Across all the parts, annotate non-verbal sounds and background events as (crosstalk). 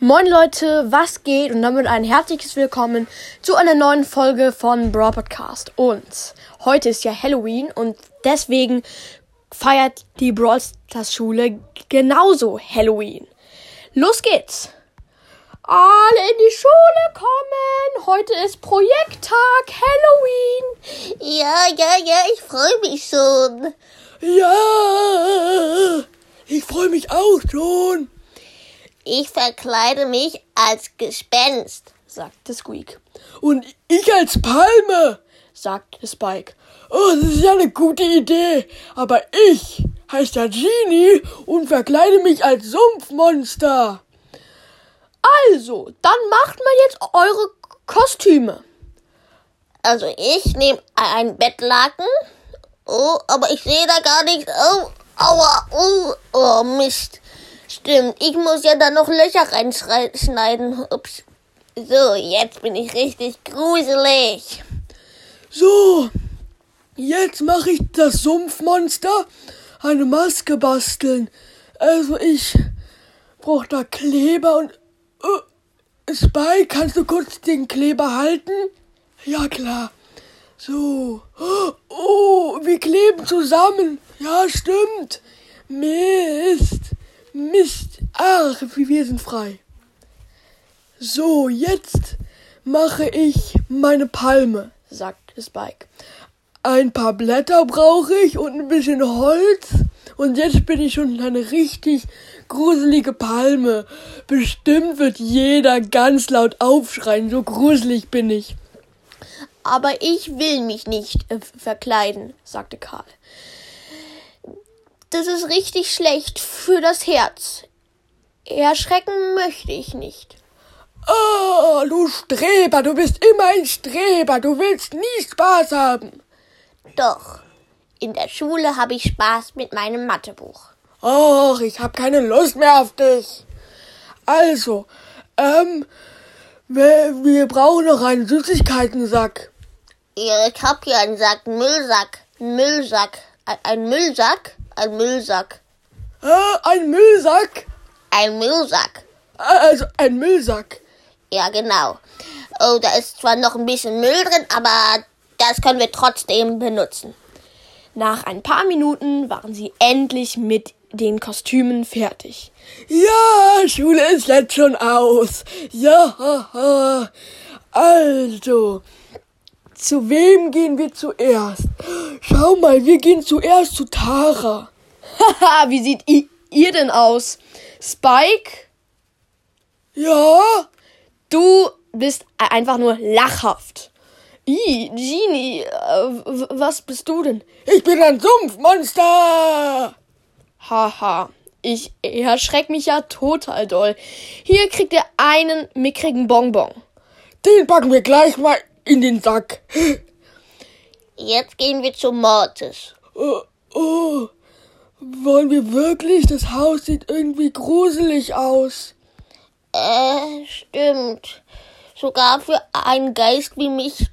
Moin Leute, was geht? Und damit ein herzliches Willkommen zu einer neuen Folge von Brawl Podcast. Und heute ist ja Halloween und deswegen feiert die Brawl Stars Schule genauso Halloween. Los geht's! Alle in die Schule kommen! Heute ist Projekttag Halloween! Ja, ja, ja, ich freue mich schon. Ja, ich freue mich auch schon. Ich verkleide mich als Gespenst. sagte Squeak. Und ich als Palme, sagte Spike. Oh, das ist ja eine gute Idee. Aber ich heiße ja Genie und verkleide mich als Sumpfmonster. Also, dann macht mal jetzt eure Kostüme. Also ich nehme ein Bettlaken. Oh, aber ich sehe da gar nichts. Oh, aua, oh, oh, Mist. Stimmt, ich muss ja da noch Löcher reinschneiden. Ups. So, jetzt bin ich richtig gruselig. So, jetzt mache ich das Sumpfmonster eine Maske basteln. Also ich brauche da Kleber und... Uh, Spike, kannst du kurz den Kleber halten? Ja, klar. So. Oh, wir kleben zusammen. Ja, stimmt. Mist. Mist. Ach, wir sind frei. So, jetzt mache ich meine Palme, sagte Spike. Ein paar Blätter brauche ich und ein bisschen Holz. Und jetzt bin ich schon eine richtig gruselige Palme. Bestimmt wird jeder ganz laut aufschreien, so gruselig bin ich. Aber ich will mich nicht äh, verkleiden, sagte Karl. Das ist richtig schlecht für das Herz. Erschrecken möchte ich nicht. Oh, du Streber, du bist immer ein Streber, du willst nie Spaß haben. Doch, in der Schule habe ich Spaß mit meinem Mathebuch. Och, ich habe keine Lust mehr auf dich. Also, ähm, wir, wir brauchen noch einen Süßigkeitensack. Ich hab hier einen Sack, einen Müllsack, einen Müllsack, ein Müllsack, ein Müllsack. Äh, ein Müllsack? Ein Müllsack. Also ein Müllsack. Ja, genau. Oh, da ist zwar noch ein bisschen Müll drin, aber das können wir trotzdem benutzen. Nach ein paar Minuten waren sie endlich mit den Kostümen fertig. Ja, Schule ist jetzt schon aus. Ja, also, zu wem gehen wir zuerst? Schau mal, wir gehen zuerst zu Tara. Haha, (laughs) wie sieht ihr denn aus? Spike? Ja? Du bist einfach nur lachhaft. I, Genie, äh, was bist du denn? Ich bin ein Sumpfmonster! Haha, ich erschreck mich ja total doll. Hier kriegt ihr einen mickrigen Bonbon. Den packen wir gleich mal in den Sack. Jetzt gehen wir zu Mortis. Oh, oh, wollen wir wirklich? Das Haus sieht irgendwie gruselig aus. Äh, stimmt. Sogar für einen Geist wie mich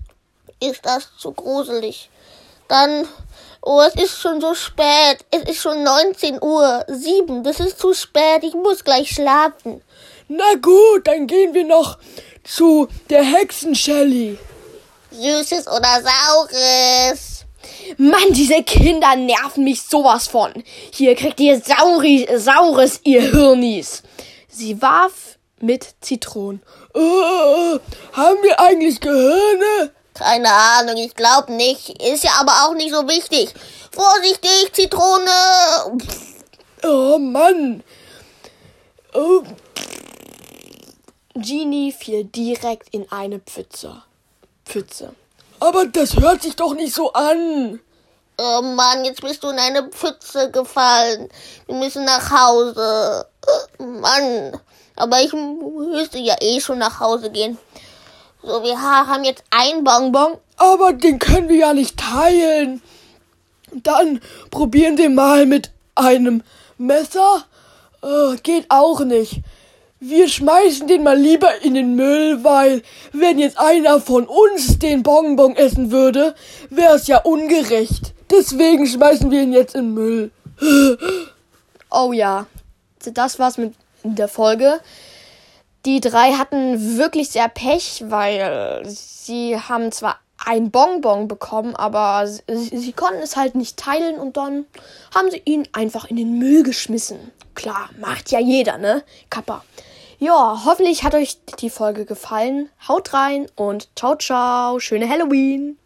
ist das zu gruselig. Dann, oh, es ist schon so spät. Es ist schon 19 Uhr. 7. Das ist zu spät. Ich muss gleich schlafen. Na gut, dann gehen wir noch zu der Hexen Shelly. Süßes oder Saures? Mann, diese Kinder nerven mich sowas von. Hier kriegt ihr Sauri Saures, ihr Hirnis. Sie warf mit Zitronen. Uh, haben wir eigentlich Gehirne? Keine Ahnung, ich glaube nicht. Ist ja aber auch nicht so wichtig. Vorsichtig, Zitrone! Oh Mann! Oh. Genie fiel direkt in eine Pfütze. Pfütze. Aber das hört sich doch nicht so an. Oh Mann, jetzt bist du in eine Pfütze gefallen. Wir müssen nach Hause. Oh Mann. Aber ich müsste ja eh schon nach Hause gehen. So, wir haben jetzt ein Bonbon. Aber den können wir ja nicht teilen. Dann probieren wir mal mit einem Messer. Oh, geht auch nicht. Wir schmeißen den mal lieber in den Müll, weil wenn jetzt einer von uns den Bonbon essen würde, wäre es ja ungerecht. Deswegen schmeißen wir ihn jetzt in den Müll. (gasps) Oh ja, das war's mit der Folge. die drei hatten wirklich sehr Pech, weil sie haben zwar ein Bonbon bekommen, aber sie, sie konnten es halt nicht teilen und dann haben sie ihn einfach in den Müll geschmissen. Klar, macht ja jeder, ne? Kappa. Ja, hoffentlich hat euch die Folge gefallen. Haut rein und ciao, ciao. Schöne Halloween.